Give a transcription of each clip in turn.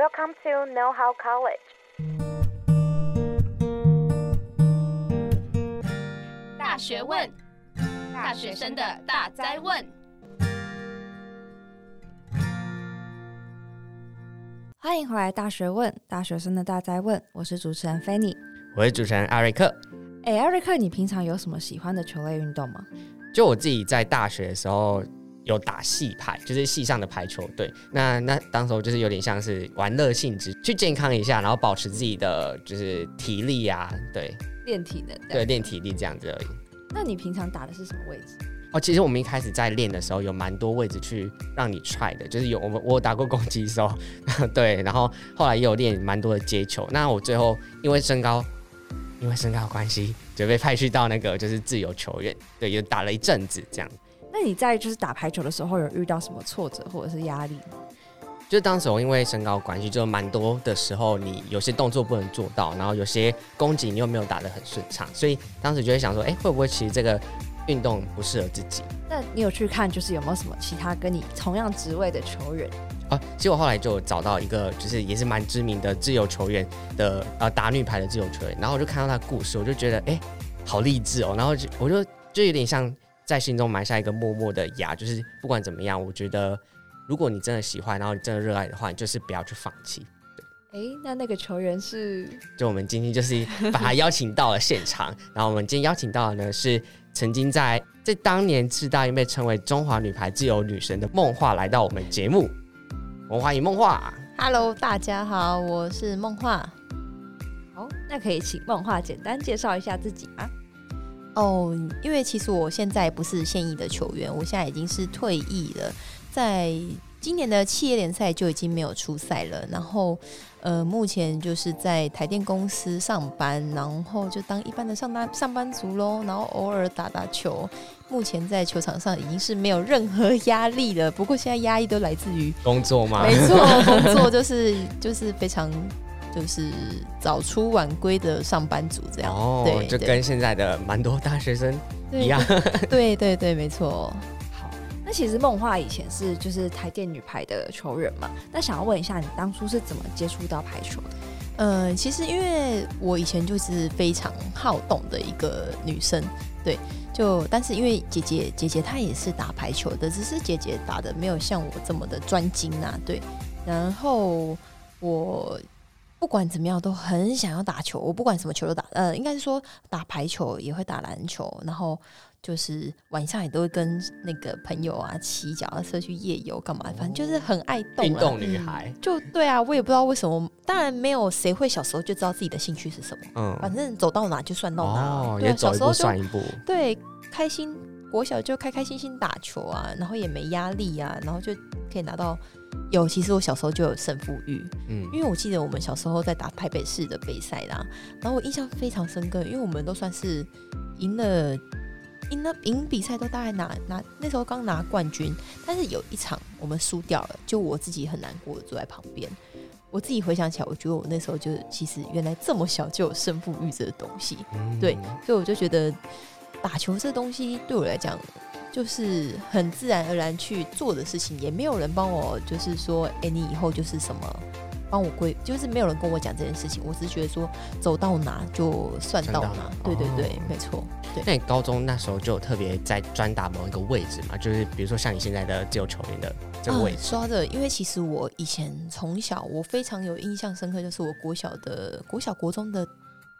Welcome to Know How College。大学问，大学生的大哉问。欢迎回来，《大学问》大学生的大哉问。我是主持人 Fanny，我是主持人艾瑞克。哎，艾瑞克，你平常有什么喜欢的球类运动吗？就我自己在大学的时候。有打戏排，就是戏上的排球队。那那当时候就是有点像是玩乐性质，去健康一下，然后保持自己的就是体力啊，对，练体能，对，练体力这样子而已。那你平常打的是什么位置？哦，其实我们一开始在练的时候有蛮多位置去让你 try 的，就是有我们我有打过攻击手，对，然后后来也有练蛮多的接球。那我最后因为身高，因为身高关系，就被派去到那个就是自由球员，对，也打了一阵子这样。那你在就是打排球的时候有遇到什么挫折或者是压力吗？就当时我因为身高关系，就蛮多的时候你有些动作不能做到，然后有些攻击你又没有打得很顺畅，所以当时就会想说，哎、欸，会不会其实这个运动不适合自己？那你有去看就是有没有什么其他跟你同样职位的球员？啊，其实我后来就找到一个就是也是蛮知名的自由球员的呃打女排的自由球员，然后我就看到他的故事，我就觉得哎、欸，好励志哦，然后就我就就有点像。在心中埋下一个默默的牙，就是不管怎么样，我觉得如果你真的喜欢，然后你真的热爱的话，你就是不要去放弃。哎，那那个球员是？就我们今天就是把他邀请到了现场，然后我们今天邀请到的呢是曾经在在当年世大运被称为中华女排自由女神的梦话来到我们节目，我们欢迎梦话。Hello，大家好，我是梦话。好，那可以请梦话简单介绍一下自己吗？哦，因为其实我现在不是现役的球员，我现在已经是退役了。在今年的企业联赛就已经没有出赛了，然后呃，目前就是在台电公司上班，然后就当一般的上班上班族喽，然后偶尔打打球。目前在球场上已经是没有任何压力了，不过现在压力都来自于工作嘛？没错，工作 就是就是非常。就是早出晚归的上班族这样，哦，对，就跟现在的蛮多大学生一样，对对对，没错。好，那其实梦话以前是就是台电女排的球员嘛，那想要问一下，你当初是怎么接触到排球的？嗯，其实因为我以前就是非常好动的一个女生，对，就但是因为姐姐姐姐她也是打排球的，只是姐姐打的没有像我这么的专精啊，对，然后我。不管怎么样，都很想要打球。我不管什么球都打，呃，应该是说打排球也会打篮球，然后就是晚上也都会跟那个朋友啊骑脚踏车去夜游干嘛，反正就是很爱动。运动女孩。就对啊，我也不知道为什么，当然没有谁会小时候就知道自己的兴趣是什么。嗯，反正走到哪就算到哪。哦，也走一步算一步。对，开心，国小就开开心心打球啊，然后也没压力啊，然后就可以拿到。有，其实我小时候就有胜负欲，嗯，因为我记得我们小时候在打台北市的杯赛啦，然后我印象非常深刻，因为我们都算是赢了，赢了赢比赛都大概拿拿那时候刚拿冠军，但是有一场我们输掉了，就我自己很难过的坐在旁边，我自己回想起来，我觉得我那时候就其实原来这么小就有胜负欲这个东西，嗯，对，所以我就觉得打球这东西对我来讲。就是很自然而然去做的事情，也没有人帮我，就是说，哎、欸，你以后就是什么，帮我规，就是没有人跟我讲这件事情。我只是觉得说，走到哪就算到哪。对对对，哦、没错。对。那你高中那时候就特别在专打某一个位置嘛？就是比如说像你现在的自由球员的这个位置。嗯、说的，因为其实我以前从小我非常有印象深刻，就是我国小的国小国中的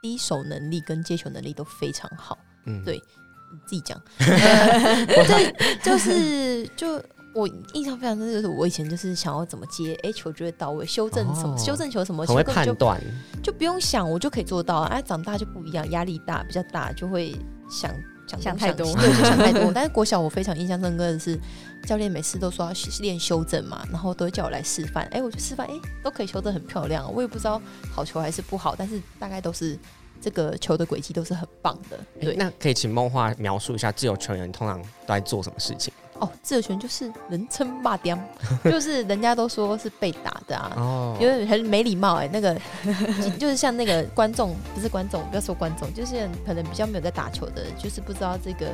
第一手能力跟接球能力都非常好。嗯，对。你自己讲，对，就是就我印象非常深，就是我以前就是想要怎么接，哎，球就会到位，修正什么，修正球什么，很会判断，就不用想，我就可以做到。哎，长大就不一样，压力大，比较大，就会想想想太多，对，想太多。但是国小我非常印象深刻的是，教练每次都说要练修正嘛，然后都会叫我来示范，哎，我就示范，哎，都可以修正很漂亮。我也不知道好球还是不好，但是大概都是。这个球的轨迹都是很棒的，对。那可以请梦话描述一下自由球员通常都在做什么事情？哦，自由拳就是人称骂爹，就是人家都说是被打的啊，哦，有点很没礼貌哎、欸。那个 就是像那个观众，不是观众，不要说观众，就是可能比较没有在打球的，就是不知道这个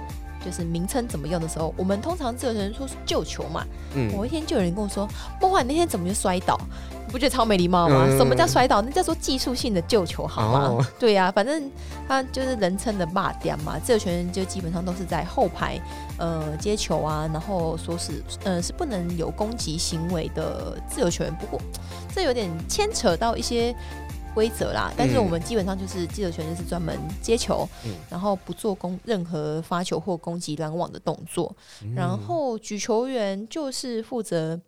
就是名称怎么用的时候，我们通常自由拳说是救球嘛。嗯，某一天就有人跟我说：“梦幻，你那天怎么就摔倒？”你不觉得超没礼貌吗？嗯、什么叫摔倒？那叫做技术性的救球，好吗？哦、对呀、啊，反正他就是人称的骂爹嘛。自由球员就基本上都是在后排，呃，接球啊，然后说是，呃，是不能有攻击行为的自由球员。不过这有点牵扯到一些规则啦。但是我们基本上就是自由球员就是专门接球，嗯、然后不做攻任何发球或攻击拦网的动作。嗯、然后举球员就是负责。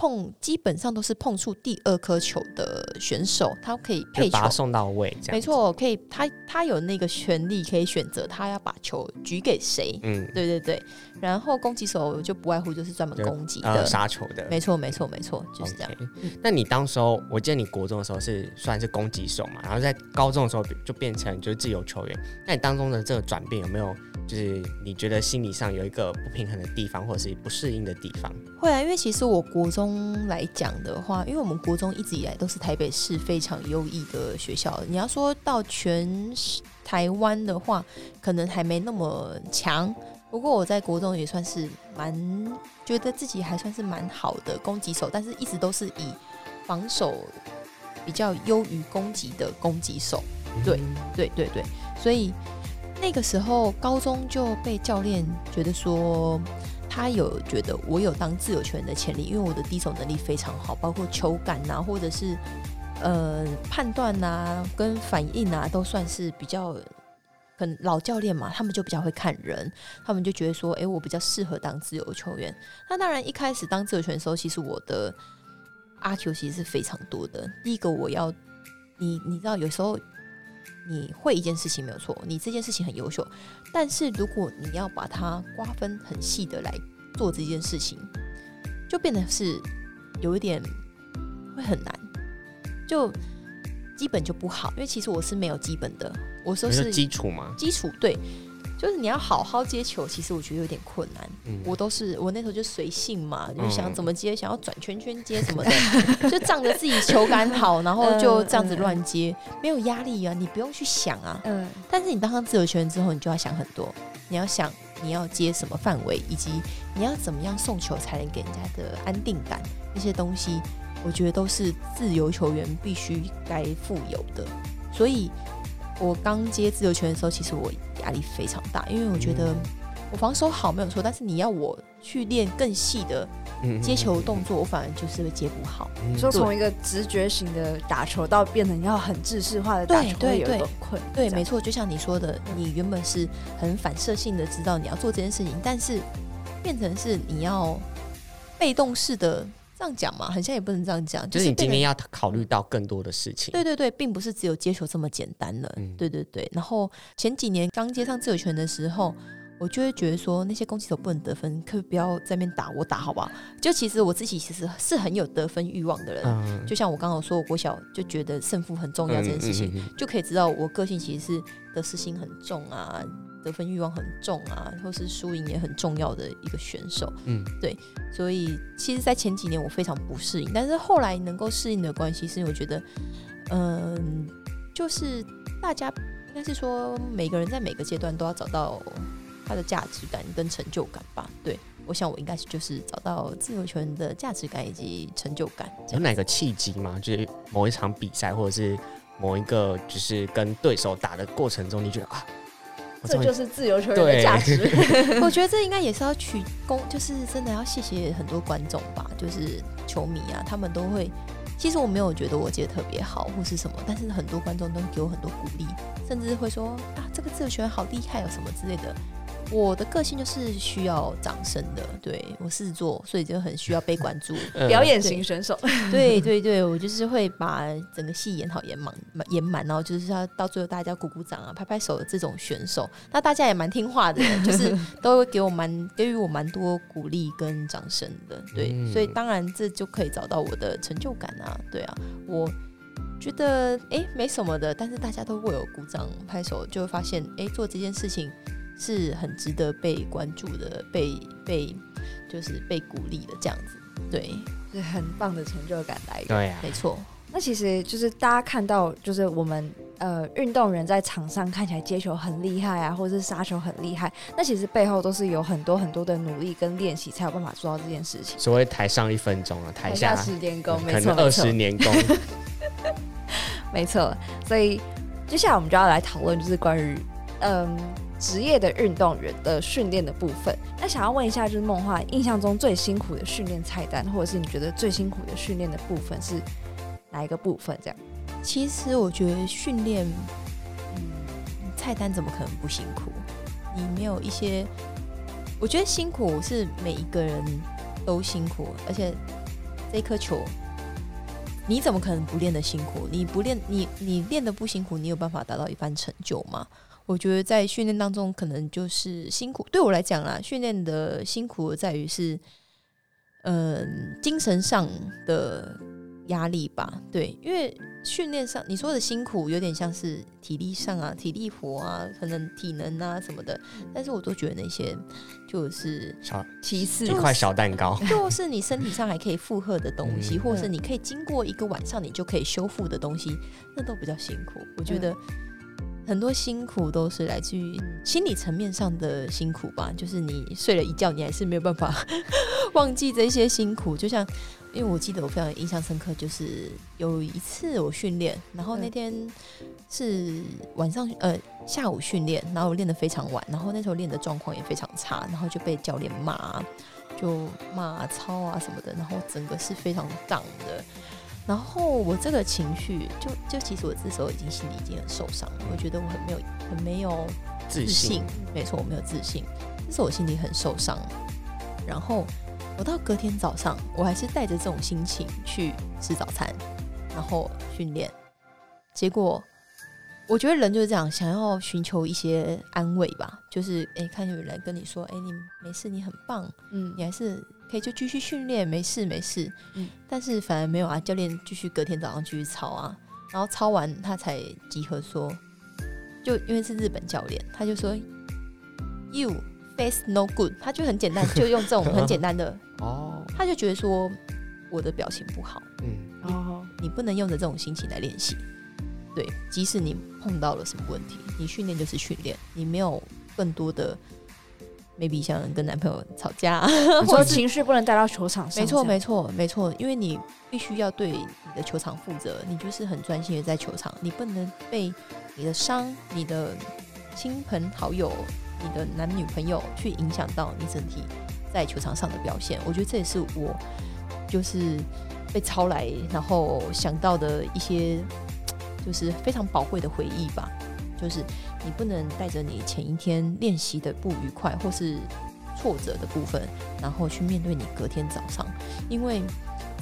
碰基本上都是碰触第二颗球的选手，他可以配球把他送到位，没错，可以他他有那个权利可以选择他要把球举给谁，嗯，对对对。然后攻击手就不外乎就是专门攻击的杀、呃、球的，没错没错没错，就是这样。Okay. 那你当时候，我记得你国中的时候是算是攻击手嘛，然后在高中的时候就变成就是自由球员。那你当中的这个转变有没有就是你觉得心理上有一个不平衡的地方，或者是不适应的地方？会啊，因为其实我国中来讲的话，因为我们国中一直以来都是台北市非常优异的学校。你要说到全台湾的话，可能还没那么强。不过我在国中也算是蛮觉得自己还算是蛮好的攻击手，但是一直都是以防守比较优于攻击的攻击手。对对对对，所以那个时候高中就被教练觉得说，他有觉得我有当自由球员的潜力，因为我的低手能力非常好，包括球感啊，或者是呃判断啊跟反应啊，都算是比较。很老教练嘛，他们就比较会看人，他们就觉得说，哎、我比较适合当自由球员。那当然，一开始当自由球员的时候，其实我的阿 Q 其实是非常多的。第一个，我要你，你知道，有时候你会一件事情没有错，你这件事情很优秀，但是如果你要把它瓜分很细的来做这件事情，就变得是有一点会很难，就基本就不好，因为其实我是没有基本的。我说是基础嘛？基础对，就是你要好好接球，其实我觉得有点困难。嗯、我都是我那时候就随性嘛，就想怎么接，想要转圈圈接什么的，嗯、就仗着自己球感好，然后就这样子乱接，没有压力啊，你不用去想啊。嗯。但是你当上自由球员之后，你就要想很多，你要想你要接什么范围，以及你要怎么样送球才能给人家的安定感，那些东西，我觉得都是自由球员必须该富有的，所以。我刚接自由球员的时候，其实我压力非常大，因为我觉得我防守好没有错，但是你要我去练更细的接球动作，我反而就是会接不好。说从一个直觉型的打球到变成要很制式化的打球，会有点困。对，没错，就像你说的，你原本是很反射性的知道你要做这件事情，但是变成是你要被动式的。这样讲嘛，好像也不能这样讲。就是你今天要考虑到更多的事情。对对对，并不是只有接球这么简单了。嗯、对对对。然后前几年刚接上自由球员的时候，我就会觉得说，那些攻击手不能得分，可不要在那边打我打，好不好？就其实我自己其实是很有得分欲望的人。嗯、就像我刚刚说，我国小就觉得胜负很重要这件事情，就可以知道我个性其实是得失心很重啊。得分欲望很重啊，或是输赢也很重要的一个选手。嗯，对，所以其实，在前几年我非常不适应，但是后来能够适应的关系，是我觉得，嗯，就是大家应该是说，每个人在每个阶段都要找到他的价值感跟成就感吧。对，我想我应该是就是找到自由球员的价值感以及成就感。有哪个契机吗？就是某一场比赛，或者是某一个就是跟对手打的过程中，你觉得啊？这就是自由球员的价值。我觉得这应该也是要取功，就是真的要谢谢很多观众吧，就是球迷啊，他们都会。其实我没有觉得我接的特别好或是什么，但是很多观众都给我很多鼓励，甚至会说啊，这个自由球员好厉害哦，什么之类的。我的个性就是需要掌声的，对，我狮子座，所以就很需要被关注。表演型选手，对对对，我就是会把整个戏演好演满演满，然后就是要到最后大家鼓鼓掌啊、拍拍手的这种选手。那大家也蛮听话的，就是都会给我蛮 给予我蛮多鼓励跟掌声的，对，嗯、所以当然这就可以找到我的成就感啊，对啊，我觉得哎、欸、没什么的，但是大家都会有鼓掌拍手，就会发现哎、欸、做这件事情。是很值得被关注的，被被就是被鼓励的这样子，对，是很棒的成就感来源。对啊，没错。那其实就是大家看到，就是我们呃运动员在场上看起来接球很厉害啊，或者是杀球很厉害，那其实背后都是有很多很多的努力跟练习才有办法做到这件事情。所谓台上一分钟啊，台下十年功，没错二十年功。没错，所以接下来我们就要来讨论，就是关于嗯职业的运动员的训练的部分。那想要问一下，就是梦话印象中最辛苦的训练菜单，或者是你觉得最辛苦的训练的部分是哪一个部分？这样，其实我觉得训练，嗯，菜单怎么可能不辛苦？你没有一些，我觉得辛苦是每一个人都辛苦，而且这颗球。你怎么可能不练得辛苦？你不练，你你练得不辛苦，你有办法达到一番成就吗？我觉得在训练当中，可能就是辛苦。对我来讲啦，训练的辛苦在于是，嗯、呃，精神上的压力吧。对，因为。训练上你说的辛苦，有点像是体力上啊，体力活啊，可能体能啊什么的。但是我都觉得那些就是小其次，一块小蛋糕，就 是你身体上还可以负荷的东西，嗯、或者是你可以经过一个晚上你就可以修复的东西，那都比较辛苦。我觉得很多辛苦都是来自于心理层面上的辛苦吧，就是你睡了一觉，你还是没有办法 忘记这些辛苦，就像。因为我记得我非常印象深刻，就是有一次我训练，然后那天是晚上呃下午训练，然后我练得非常晚，然后那时候练的状况也非常差，然后就被教练骂，就骂操啊什么的，然后整个是非常荡的。然后我这个情绪，就就其实我这时候已经心里已经很受伤了，我觉得我很没有很没有自信，自信没错，我没有自信，这是我心里很受伤，然后。我到隔天早上，我还是带着这种心情去吃早餐，然后训练。结果，我觉得人就是这样，想要寻求一些安慰吧。就是，哎、欸，看有人跟你说，哎、欸，你没事，你很棒，嗯，你还是可以就继续训练，没事没事。嗯，但是反而没有啊，教练继续隔天早上继续操啊，然后操完他才集合说，就因为是日本教练，他就说，You。Face no good，他就很简单，就用这种很简单的 哦，他就觉得说我的表情不好，嗯，哦，你不能用着这种心情来练习，对，即使你碰到了什么问题，你训练就是训练，你没有更多的，maybe 像跟男朋友吵架，或者情绪不能带到球场上，没错，没错，没错，因为你必须要对你的球场负责，你就是很专心的在球场，你不能被你的伤、你的亲朋好友。你的男女朋友去影响到你整体在球场上的表现，我觉得这也是我就是被抄来，然后想到的一些就是非常宝贵的回忆吧。就是你不能带着你前一天练习的不愉快或是挫折的部分，然后去面对你隔天早上，因为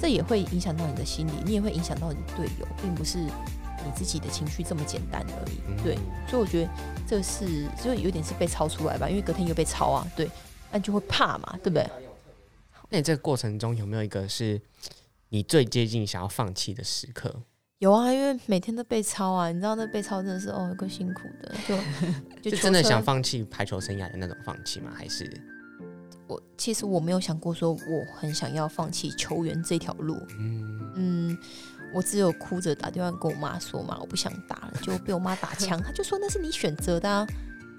这也会影响到你的心理，你也会影响到你的队友，并不是。你自己的情绪这么简单而已，对，所以我觉得这是就有点是被抄出来吧，因为隔天又被抄啊，对，那就会怕嘛，对不对？那你这个过程中有没有一个是你最接近想要放弃的时刻？有啊，因为每天都被抄啊，你知道那被抄真的是哦，够辛苦的，就 就真的想放弃排球生涯的那种放弃吗？还是我其实我没有想过说我很想要放弃球员这条路，嗯嗯。我只有哭着打电话跟我妈说嘛，我不想打了，就被我妈打枪。她就说那是你选择的啊，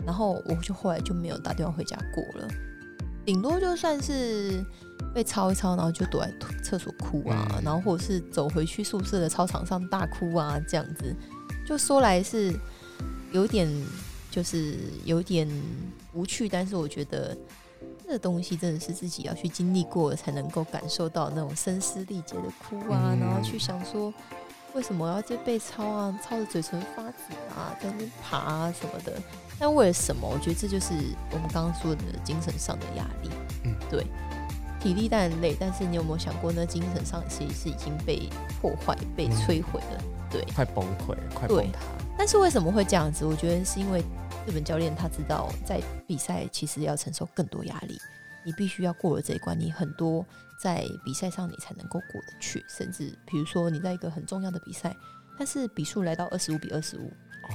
然后我就后来就没有打电话回家过了，顶多就算是被抄一抄，然后就躲在厕所哭啊，然后或者是走回去宿舍的操场上大哭啊，这样子，就说来是有点就是有点无趣，但是我觉得。这个东西真的是自己要去经历过，才能够感受到那种声嘶力竭的哭啊，嗯、然后去想说为什么要这被抄啊，抄的嘴唇发紫啊，在那边爬啊什么的。但为了什么？我觉得这就是我们刚刚说的精神上的压力。嗯，对，体力当然累，但是你有没有想过，那精神上其实是已经被破坏、被摧毁了？嗯、对，快崩溃了，快崩塌。但是为什么会这样子？我觉得是因为。日本教练他知道，在比赛其实要承受更多压力，你必须要过了这一关，你很多在比赛上你才能够过得去。甚至比如说你在一个很重要的比赛，但是比数来到二十五比二十五，哦，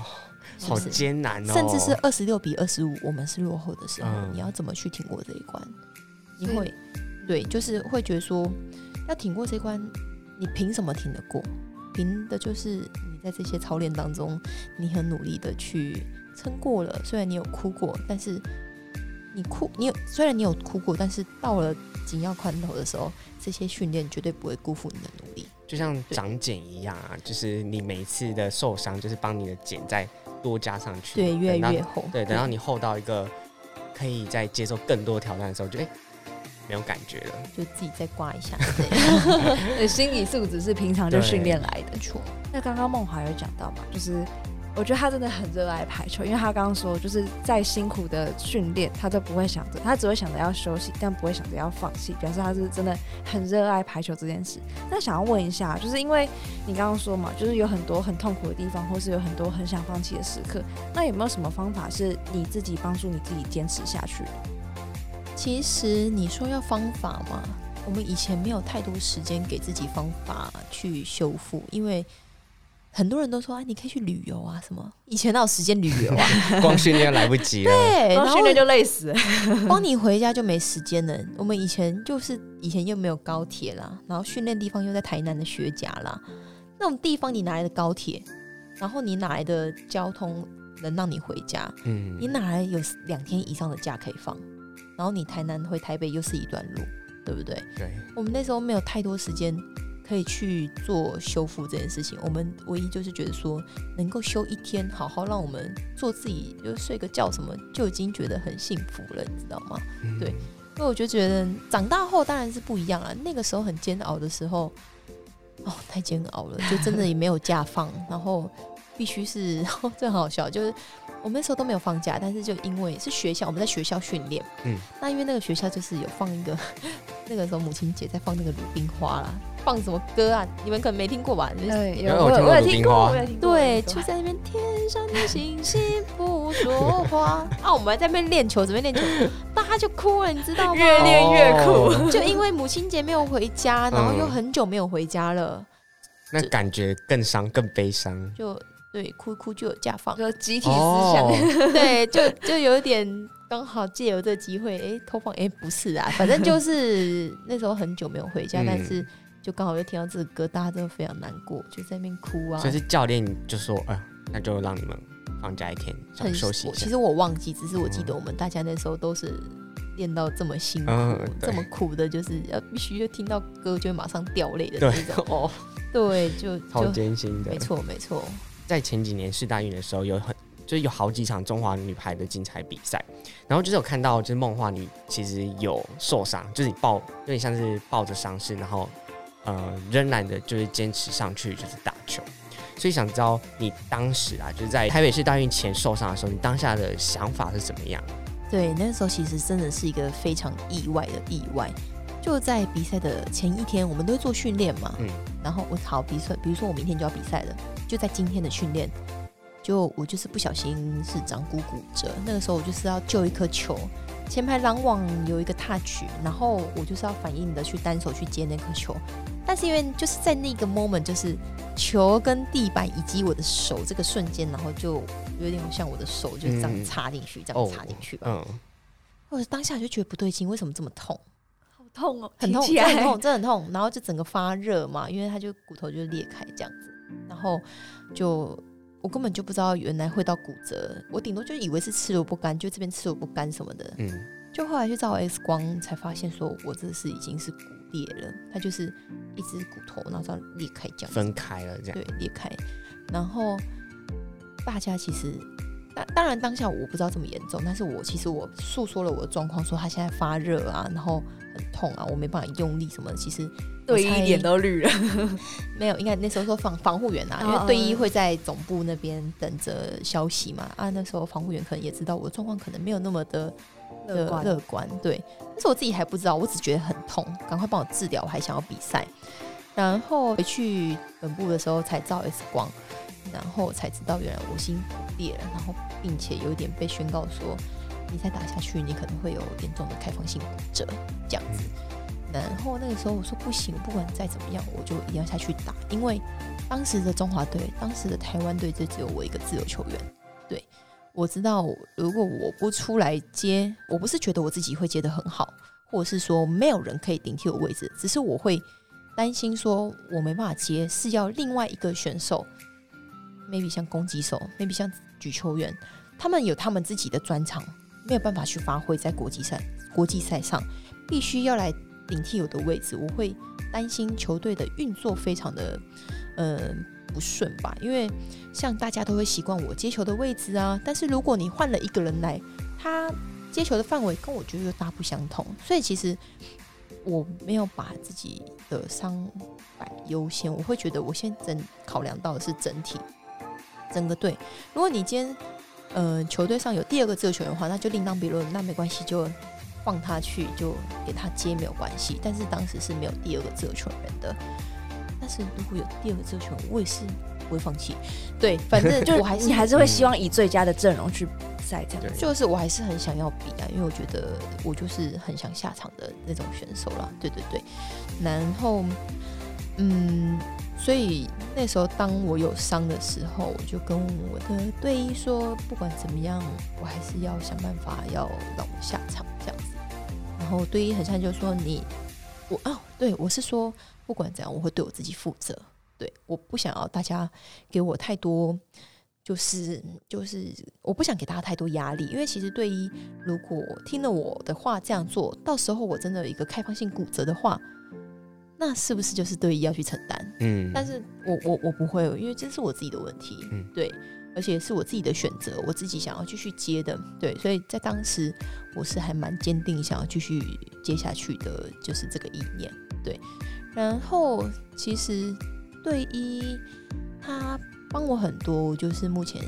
好艰难哦。甚至是二十六比二十五，我们是落后的时候，嗯、你要怎么去挺过这一关？你会对，就是会觉得说要挺过这关，你凭什么挺得过？凭的就是你在这些操练当中，你很努力的去撑过了。虽然你有哭过，但是你哭，你有虽然你有哭过，但是到了紧要关头的时候，这些训练绝对不会辜负你的努力。就像长茧一样啊，就是你每一次的受伤，就是帮你的茧再多加上去，对，越来越厚。对，等到你厚到一个可以再接受更多挑战的时候，就哎。欸没有感觉了，就自己再刮一下。对，心理素质是平常就训练来的。错。那刚刚梦华有讲到嘛，就是我觉得他真的很热爱排球，因为他刚刚说，就是再辛苦的训练，他都不会想着，他只会想着要休息，但不会想着要放弃，表示他是真的很热爱排球这件事。那想要问一下，就是因为你刚刚说嘛，就是有很多很痛苦的地方，或是有很多很想放弃的时刻，那有没有什么方法是你自己帮助你自己坚持下去的？其实你说要方法嘛，我们以前没有太多时间给自己方法去修复，因为很多人都说啊，你可以去旅游啊，什么？以前哪有时间旅游啊？光训练来不及了，对，光训练就累死了，光你回家就没时间了。我们以前就是以前又没有高铁啦，然后训练地方又在台南的学甲啦，那种地方你哪来的高铁？然后你哪来的交通能让你回家？嗯，你哪来有两天以上的假可以放？然后你台南回台北又是一段路，对不对？对。我们那时候没有太多时间可以去做修复这件事情，我们唯一就是觉得说，能够休一天，好好让我们做自己，就睡个觉什么，就已经觉得很幸福了，你知道吗？嗯、对。因为我就觉得长大后当然是不一样了。那个时候很煎熬的时候，哦，太煎熬了，就真的也没有假放，然后必须是，这很好笑，就是。我们那时候都没有放假，但是就因为是学校，我们在学校训练。嗯，那因为那个学校就是有放一个，那个时候母亲节在放那个鲁冰花啦，放什么歌啊？你们可能没听过吧？对，有我有听过，我有听过。对，就在那边天上的星星不说话 啊，我们还在那边练球，准备练球，大家就哭了，你知道吗？越练越哭，就因为母亲节没有回家，然后又很久没有回家了，那感觉更伤，更悲伤。就。对，哭哭就有假放，就集体思想。Oh. 对，就就有点刚好借由这机会，哎，偷放，哎，不是啊，反正就是 那时候很久没有回家，嗯、但是就刚好又听到这个歌，大家都非常难过，就在那边哭啊。所以是教练就说，哎、呃，那就让你们放假一天，想休息一下。其实我忘记，只是我记得我们大家那时候都是练到这么辛苦、嗯、这么苦的，就是要必须就听到歌就会马上掉泪的那种。哦，对，就好艰辛的，没错，没错。在前几年世大运的时候，有很就是有好几场中华女排的精彩比赛，然后就是有看到，就是梦话你其实有受伤，就是你抱有点像是抱着伤势，然后呃仍然的就是坚持上去就是打球，所以想知道你当时啊，就是在台北市大运前受伤的时候，你当下的想法是怎么样？对，那时候其实真的是一个非常意外的意外，就在比赛的前一天，我们都会做训练嘛，嗯，然后我好比赛，比如说我明天就要比赛了。就在今天的训练，就我就是不小心是掌骨骨折。那个时候我就是要救一颗球，前排拦网有一个 touch，然后我就是要反应的去单手去接那颗球。但是因为就是在那个 moment，就是球跟地板以及我的手这个瞬间，然后就有点像我的手就这样插进去，嗯、这样插进去吧。嗯。我当下就觉得不对劲，为什么这么痛？好痛哦，很痛，真的很痛，真的很痛。然后就整个发热嘛，因为他就骨头就裂开这样子。然后就我根本就不知道原来会到骨折，我顶多就以为是吃萝卜干，就这边吃萝卜干什么的。嗯，就后来去照 X 光才发现，说我这是已经是骨裂了，它就是一只骨头，然后这样裂开这样分开了这样。对，裂开。然后大家其实当当然当下我不知道这么严重，但是我其实我诉说了我的状况，说他现在发热啊，然后很痛啊，我没办法用力什么的，其实。队医脸都绿了，没有，应该那时候说防防护员啊，因为队医会在总部那边等着消息嘛。啊，那时候防护员可能也知道我的状况可能没有那么的乐观，乐观，对。但是我自己还不知道，我只觉得很痛，赶快帮我治疗，我还想要比赛。然后回去本部的时候才照 X 光，然后才知道原来我心骨裂了，然后并且有一点被宣告说，你再打下去，你可能会有严重的开放性骨折这样子。然后那个时候我说不行，不管再怎么样，我就一定要下去打。因为当时的中华队，当时的台湾队就只有我一个自由球员。对，我知道如果我不出来接，我不是觉得我自己会接得很好，或者是说没有人可以顶替我位置，只是我会担心说我没办法接，是要另外一个选手，maybe 像攻击手，maybe 像举球员，他们有他们自己的专长，没有办法去发挥在国际赛国际赛上，必须要来顶替我的位置，我会担心球队的运作非常的呃不顺吧，因为像大家都会习惯我接球的位置啊，但是如果你换了一个人来，他接球的范围跟我觉得又大不相同，所以其实我没有把自己的伤摆优先，我会觉得我先整考量到的是整体整个队。如果你今天呃球队上有第二个自由球员的话，那就另当别论，那没关系，就放他去，就给他接没有关系。但是当时是没有第二个自由球员的，但是如果有第二个自由球员，我也是不会放弃。对，反正就我还是你还是会希望以最佳的阵容去。赛这样就是我还是很想要比啊，因为我觉得我就是很想下场的那种选手啦。对对对，然后嗯，所以那时候当我有伤的时候，我就跟我的队医说，不管怎么样，我还是要想办法要让我下场这样子。然后队医很像就说你我哦，对我是说不管怎样，我会对我自己负责。对，我不想要大家给我太多。就是就是，我不想给大家太多压力，因为其实队医如果听了我的话这样做，到时候我真的有一个开放性骨折的话，那是不是就是对医要去承担？嗯，但是我我我不会，因为这是我自己的问题，嗯，对，而且是我自己的选择，我自己想要继续接的，对，所以在当时我是还蛮坚定想要继续接下去的，就是这个意念，对。然后其实对医他。帮我很多，就是目前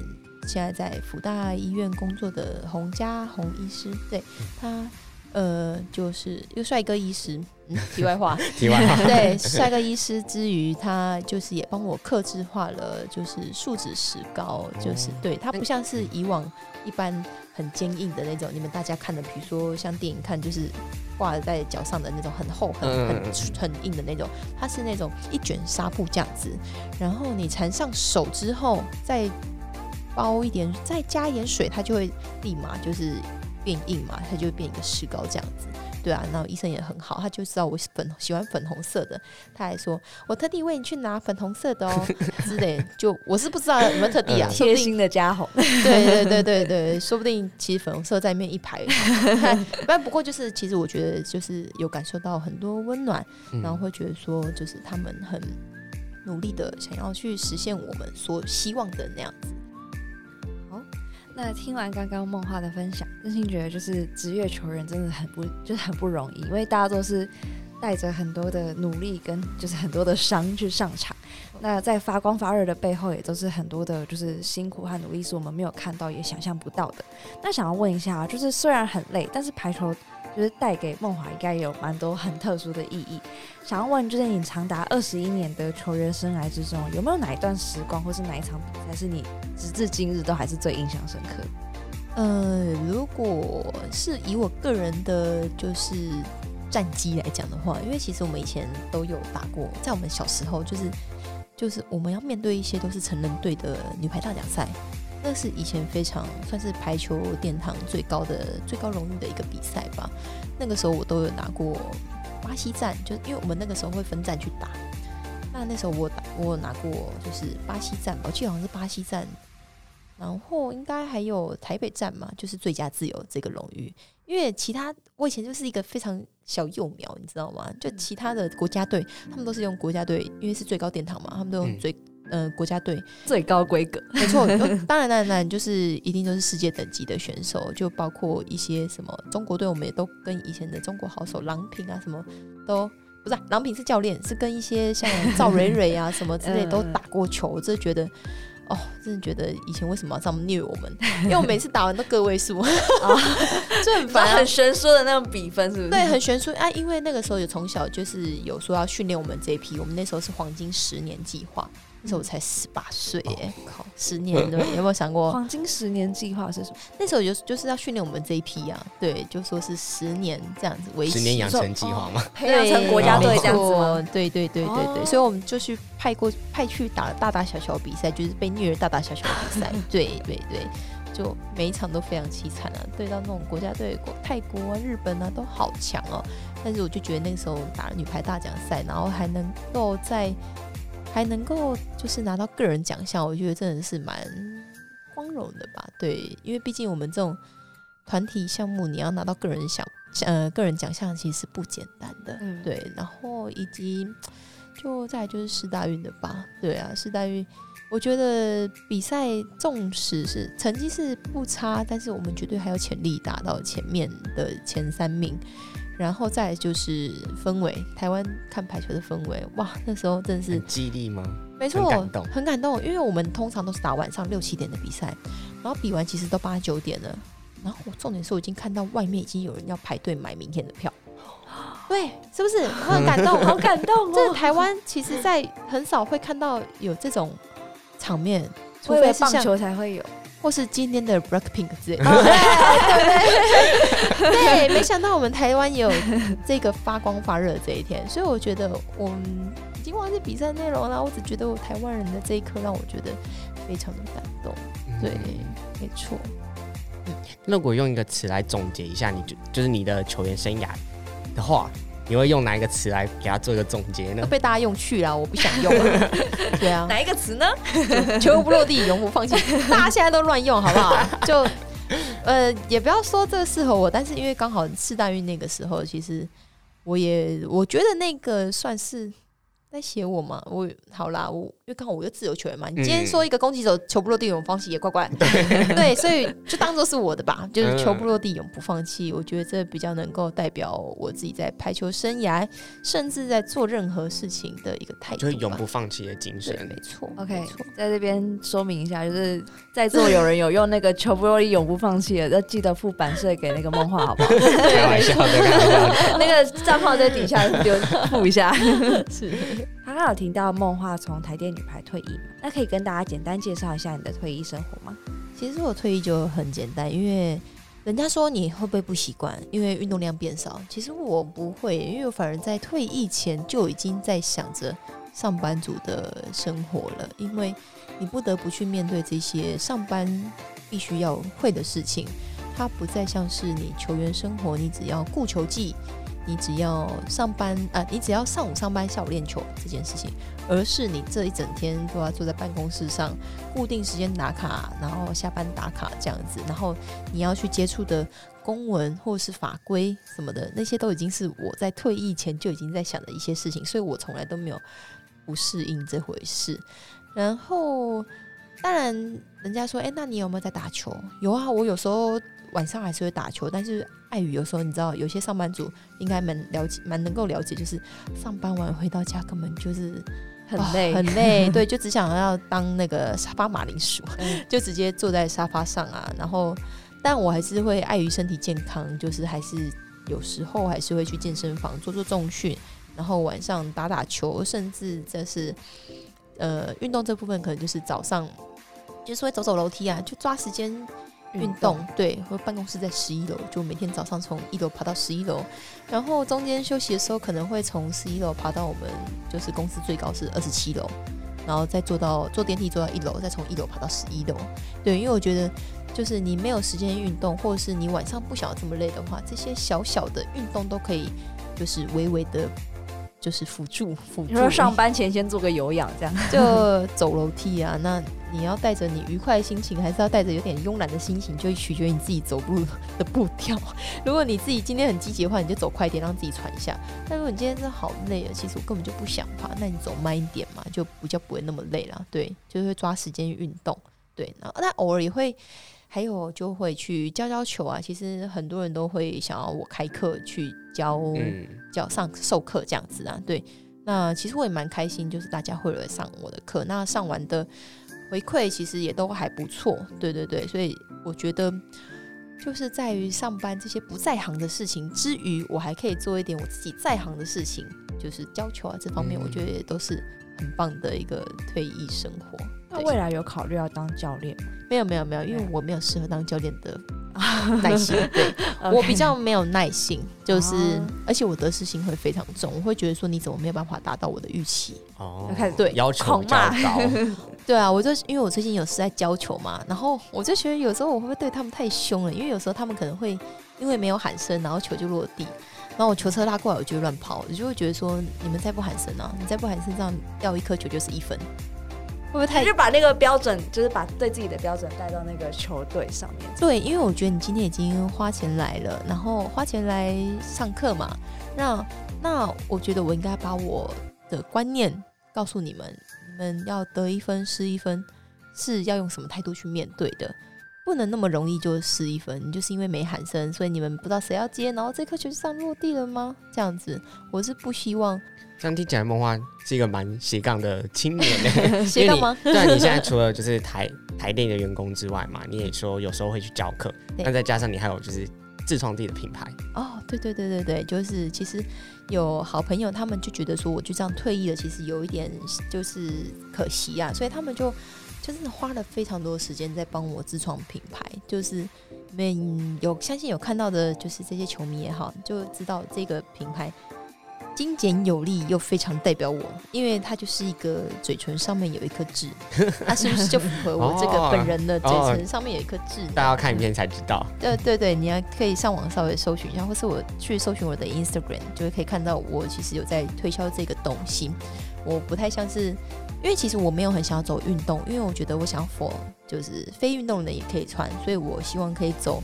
现在在福大医院工作的洪家洪医师，对他，呃，就是一个帅哥医师。嗯，题外话，题外话，对，帅哥医师之余，他就是也帮我克制化了，就是树脂石膏，就是对它不像是以往一般很坚硬的那种，你们大家看的，比如说像电影看，就是挂在脚上的那种很厚、很很很硬的那种，它是那种一卷纱布这样子，然后你缠上手之后，再包一点，再加一点水，它就会立马就是变硬嘛，它就会变一个石膏这样子。对啊，然后医生也很好，他就知道我粉喜欢粉红色的，他还说我特地为你去拿粉红色的哦 之类。就我是不知道有没有特地啊，贴心的家伙。对对对对对，说不定其实粉红色在里面一排。但不过就是，其实我觉得就是有感受到很多温暖，然后会觉得说，就是他们很努力的想要去实现我们所希望的那样子。那听完刚刚梦话的分享，真心觉得就是职业球员真的很不，就是很不容易，因为大家都是带着很多的努力跟就是很多的伤去上场。那在发光发热的背后，也都是很多的就是辛苦和努力，是我们没有看到也想象不到的。那想要问一下，就是虽然很累，但是排球。就是带给梦华应该有蛮多很特殊的意义。想要问，就是你长达二十一年的球员生涯之中，有没有哪一段时光，或是哪一场比赛，是你直至今日都还是最印象深刻？呃，如果是以我个人的就是战绩来讲的话，因为其实我们以前都有打过，在我们小时候，就是就是我们要面对一些都是成人队的女排大奖赛。那是以前非常算是排球殿堂最高的最高荣誉的一个比赛吧。那个时候我都有拿过巴西站，就因为我们那个时候会分站去打。那那时候我打我有拿过就是巴西站，我记得好像是巴西站，然后应该还有台北站嘛，就是最佳自由这个荣誉。因为其他我以前就是一个非常小幼苗，你知道吗？就其他的国家队他们都是用国家队，因为是最高殿堂嘛，他们都用最。嗯呃，国家队最高规格，没错。当然，当然，就是一定都是世界等级的选手，就包括一些什么中国队，我们也都跟以前的中国好手郎平啊，什么都不是、啊。郎平是教练，是跟一些像赵蕊蕊啊什么之类 都打过球。我真的觉得，哦，真的觉得以前为什么要这么虐我们？因为我每次打完都个位数，啊，就很烦、啊，很悬殊的那种比分，是不是？对，很悬殊啊。因为那个时候有从小就是有说要训练我们这一批，我们那时候是黄金十年计划。那时候我才十八岁耶，靠，十年 对，有没有想过黄金十年计划是什么？那时候就就是要训练我们这一批啊，对，就说是十年这样子为期，十年养成计划嘛，培养成国家队这样子吗？对对对对对，对，所以我们就去派过派去打大大小小比赛，就是被虐的大大小小比赛，对对对，就每一场都非常凄惨啊，对到那种国家队，国泰国啊、日本啊都好强哦。但是我就觉得那个时候打女排大奖赛，然后还能够在还能够就是拿到个人奖项，我觉得真的是蛮光荣的吧。对，因为毕竟我们这种团体项目，你要拿到个人奖呃个人奖项其实是不简单的。嗯，对，然后以及就再来就是世大运的吧。对啊，世大运。我觉得比赛纵使是成绩是不差，但是我们绝对还有潜力达到前面的前三名。然后再就是氛围，台湾看排球的氛围，哇，那时候真的是激励吗？没错，很感动，很感动，因为我们通常都是打晚上六七点的比赛，然后比完其实都八九点了。然后我重点是我已经看到外面已经有人要排队买明天的票，对，是不是？我很感动，好感动哦！这台湾其实，在很少会看到有这种。场面，除非棒球才会有，或是今天的 Blackpink 之类的。哦、对对对，对，没想到我们台湾也有这个发光发热的这一天，所以我觉得我们已经忘记比赛内容了。我只觉得我台湾人的这一刻让我觉得非常的感动。对，嗯、没错。嗯，如果用一个词来总结一下，你就就是你的球员生涯的话。你会用哪一个词来给他做一个总结呢？被大家用去了，我不想用了。对啊，哪一个词呢？球不落地，永不放弃。大家现在都乱用，好不好？就呃，也不要说这个适合我，但是因为刚好是大运那个时候，其实我也我觉得那个算是。在写我吗？我好啦，我因为刚好我就自由球员嘛。你今天说一个攻击手球不落地永不放弃也怪怪，对，所以就当做是我的吧，就是球不落地永不放弃。我觉得这比较能够代表我自己在排球生涯，甚至在做任何事情的一个态度，就是永不放弃的精神。没错，OK，在这边说明一下，就是在座有人有用那个球不落地永不放弃的，要记得付版税给那个梦话，好不好？开玩笑。那个账号在底下就付一下，是。刚刚有听到梦话从台电女排退役，那可以跟大家简单介绍一下你的退役生活吗？其实我退役就很简单，因为人家说你会不会不习惯，因为运动量变少。其实我不会，因为我反而在退役前就已经在想着上班族的生活了，因为你不得不去面对这些上班必须要会的事情，它不再像是你球员生活，你只要顾球技。你只要上班啊，你只要上午上班，下午练球这件事情，而是你这一整天都要坐在办公室上，固定时间打卡，然后下班打卡这样子，然后你要去接触的公文或是法规什么的，那些都已经是我在退役前就已经在想的一些事情，所以我从来都没有不适应这回事。然后，当然人家说，哎，那你有没有在打球？有啊，我有时候。晚上还是会打球，但是碍于有时候你知道，有些上班族应该蛮了解，蛮能够了解，就是上班完回到家根本就是很累，很累，对，就只想要当那个沙发马铃薯，嗯、就直接坐在沙发上啊。然后，但我还是会碍于身体健康，就是还是有时候还是会去健身房做做重训，然后晚上打打球，甚至这是呃运动这部分，可能就是早上就是会走走楼梯啊，就抓时间。运动对，我办公室在十一楼，就每天早上从一楼爬到十一楼，然后中间休息的时候可能会从十一楼爬到我们就是公司最高是二十七楼，然后再坐到坐电梯坐到一楼，再从一楼爬到十一楼。对，因为我觉得就是你没有时间运动，或者是你晚上不想要这么累的话，这些小小的运动都可以就是微微的。就是辅助辅助，你说上班前先做个有氧，这样 就走楼梯啊。那你要带着你愉快的心情，还是要带着有点慵懒的心情，就取决于你自己走路的步调。如果你自己今天很积极的话，你就走快一点，让自己喘一下。但如果你今天真的好累啊，其实我根本就不想爬，那你走慢一点嘛，就比较不会那么累了。对，就是会抓时间运动。对，然后那偶尔也会。还有就会去教教球啊，其实很多人都会想要我开课去教、嗯、教上授课这样子啊。对，那其实我也蛮开心，就是大家会来上我的课，那上完的回馈其实也都还不错。对对对，所以我觉得就是在于上班这些不在行的事情之余，我还可以做一点我自己在行的事情，就是教球啊这方面，我觉得也都是很棒的一个退役生活。那未来有考虑要当教练吗？没有没有没有，因为我没有适合当教练的 耐心。对我比较没有耐性，就是、oh. 而且我得失心会非常重，我会觉得说你怎么没有办法达到我的预期？哦，开始对要求比较高。对啊，我就因为我最近有是在教球嘛，然后我就觉得有时候我会不会对他们太凶了？因为有时候他们可能会因为没有喊声，然后球就落地，然后我球车拉过来，我就乱跑，我就会觉得说，你们再不喊声啊，你再不喊声，这样掉一颗球就是一分。会不会太就把那个标准，就是把对自己的标准带到那个球队上面？对，因为我觉得你今天已经花钱来了，然后花钱来上课嘛，那那我觉得我应该把我的观念告诉你们，你们要得一分失一分，是要用什么态度去面对的，不能那么容易就失一分。你就是因为没喊声，所以你们不知道谁要接，然后这颗球就上落地了吗？这样子，我是不希望。这样听起来，梦幻是一个蛮斜杠的青年 斜杠吗？对啊，你现在除了就是台台电的员工之外嘛，你也说有时候会去教课，那再加上你还有就是自创自己的品牌。哦，对对对对对，就是其实有好朋友，他们就觉得说我就这样退役了，其实有一点就是可惜啊，所以他们就就是花了非常多的时间在帮我自创品牌，就是们有相信有看到的，就是这些球迷也好，就知道这个品牌。精简有力又非常代表我，因为它就是一个嘴唇上面有一颗痣，它是不是就符合我这个本人的嘴唇上面有一颗痣？大家要看影片才知道。对对对，你要可以上网稍微搜寻一下，或是我去搜寻我的 Instagram，就会可以看到我其实有在推销这个东西。我不太像是，因为其实我没有很想要走运动，因为我觉得我想要 for 就是非运动的也可以穿，所以我希望可以走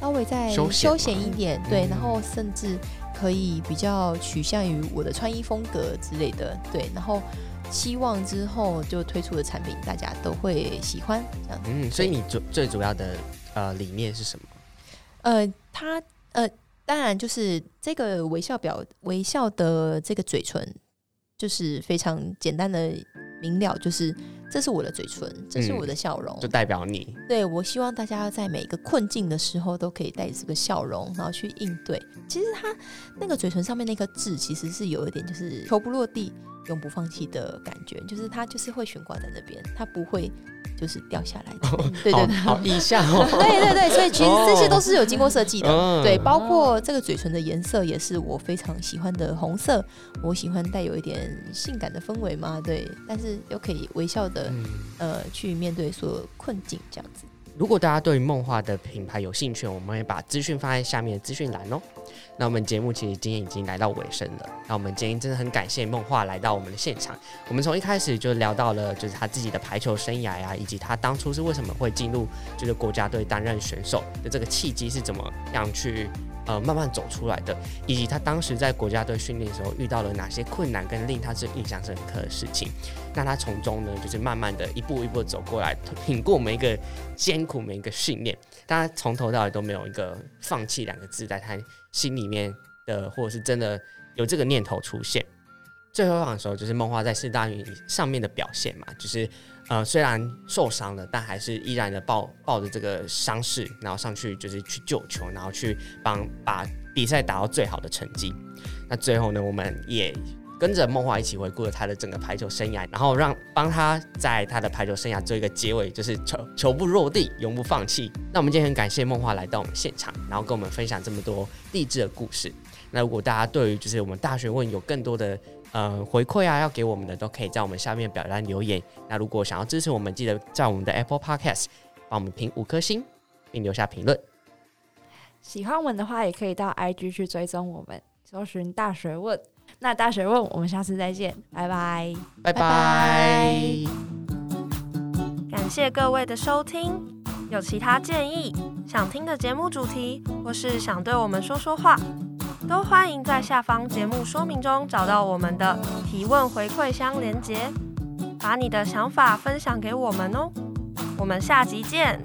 稍微再休闲一点，对，然后甚至。可以比较取向于我的穿衣风格之类的，对，然后希望之后就推出的产品大家都会喜欢这样子。嗯，所以你主最主要的呃理念是什么？呃，它呃，当然就是这个微笑表微笑的这个嘴唇，就是非常简单的明了，就是。这是我的嘴唇，这是我的笑容，嗯、就代表你。对，我希望大家在每个困境的时候都可以带着这个笑容，然后去应对。其实他那个嘴唇上面那颗痣，其实是有一点就是球不落地，永不放弃的感觉，就是它就是会悬挂在那边，它不会。就是掉下来的，哦、对对对，好意象哦。对对对，所以其实这些都是有经过设计的，哦、对，包括这个嘴唇的颜色也是我非常喜欢的红色，我喜欢带有一点性感的氛围嘛，对，但是又可以微笑的，嗯、呃，去面对所有困境这样子。如果大家对于梦话的品牌有兴趣，我们会把资讯放在下面的资讯栏哦。那我们节目其实今天已经来到尾声了。那我们今天真的很感谢梦话来到我们的现场。我们从一开始就聊到了，就是他自己的排球生涯呀，以及他当初是为什么会进入就是国家队担任选手的这个契机是怎么样去。呃，慢慢走出来的，以及他当时在国家队训练的时候遇到了哪些困难，跟令他是印象深刻的事情。那他从中呢，就是慢慢的一步一步走过来，挺过每一个艰苦，每一个训练。但他从头到尾都没有一个放弃两个字在他心里面的，或者是真的有这个念头出现。最后一场的时候，就是梦话在四大运上面的表现嘛，就是。呃，虽然受伤了，但还是依然的抱抱着这个伤势，然后上去就是去救球，然后去帮把比赛打到最好的成绩。那最后呢，我们也跟着梦话一起回顾了他的整个排球生涯，然后让帮他在他的排球生涯做一个结尾，就是球球不落地，永不放弃。那我们今天很感谢梦话来到我们现场，然后跟我们分享这么多励志的故事。那如果大家对于就是我们大学问有更多的。呃，回馈啊，要给我们的都可以在我们下面表单留言。那如果想要支持我们，记得在我们的 Apple Podcast 帮我们评五颗星，并留下评论。喜欢我们的话，也可以到 IG 去追踪我们，搜寻大学问。那大学问，我们下次再见，拜拜，拜拜。感谢各位的收听，有其他建议、想听的节目主题，或是想对我们说说话。都欢迎在下方节目说明中找到我们的提问回馈箱连接，把你的想法分享给我们哦。我们下集见。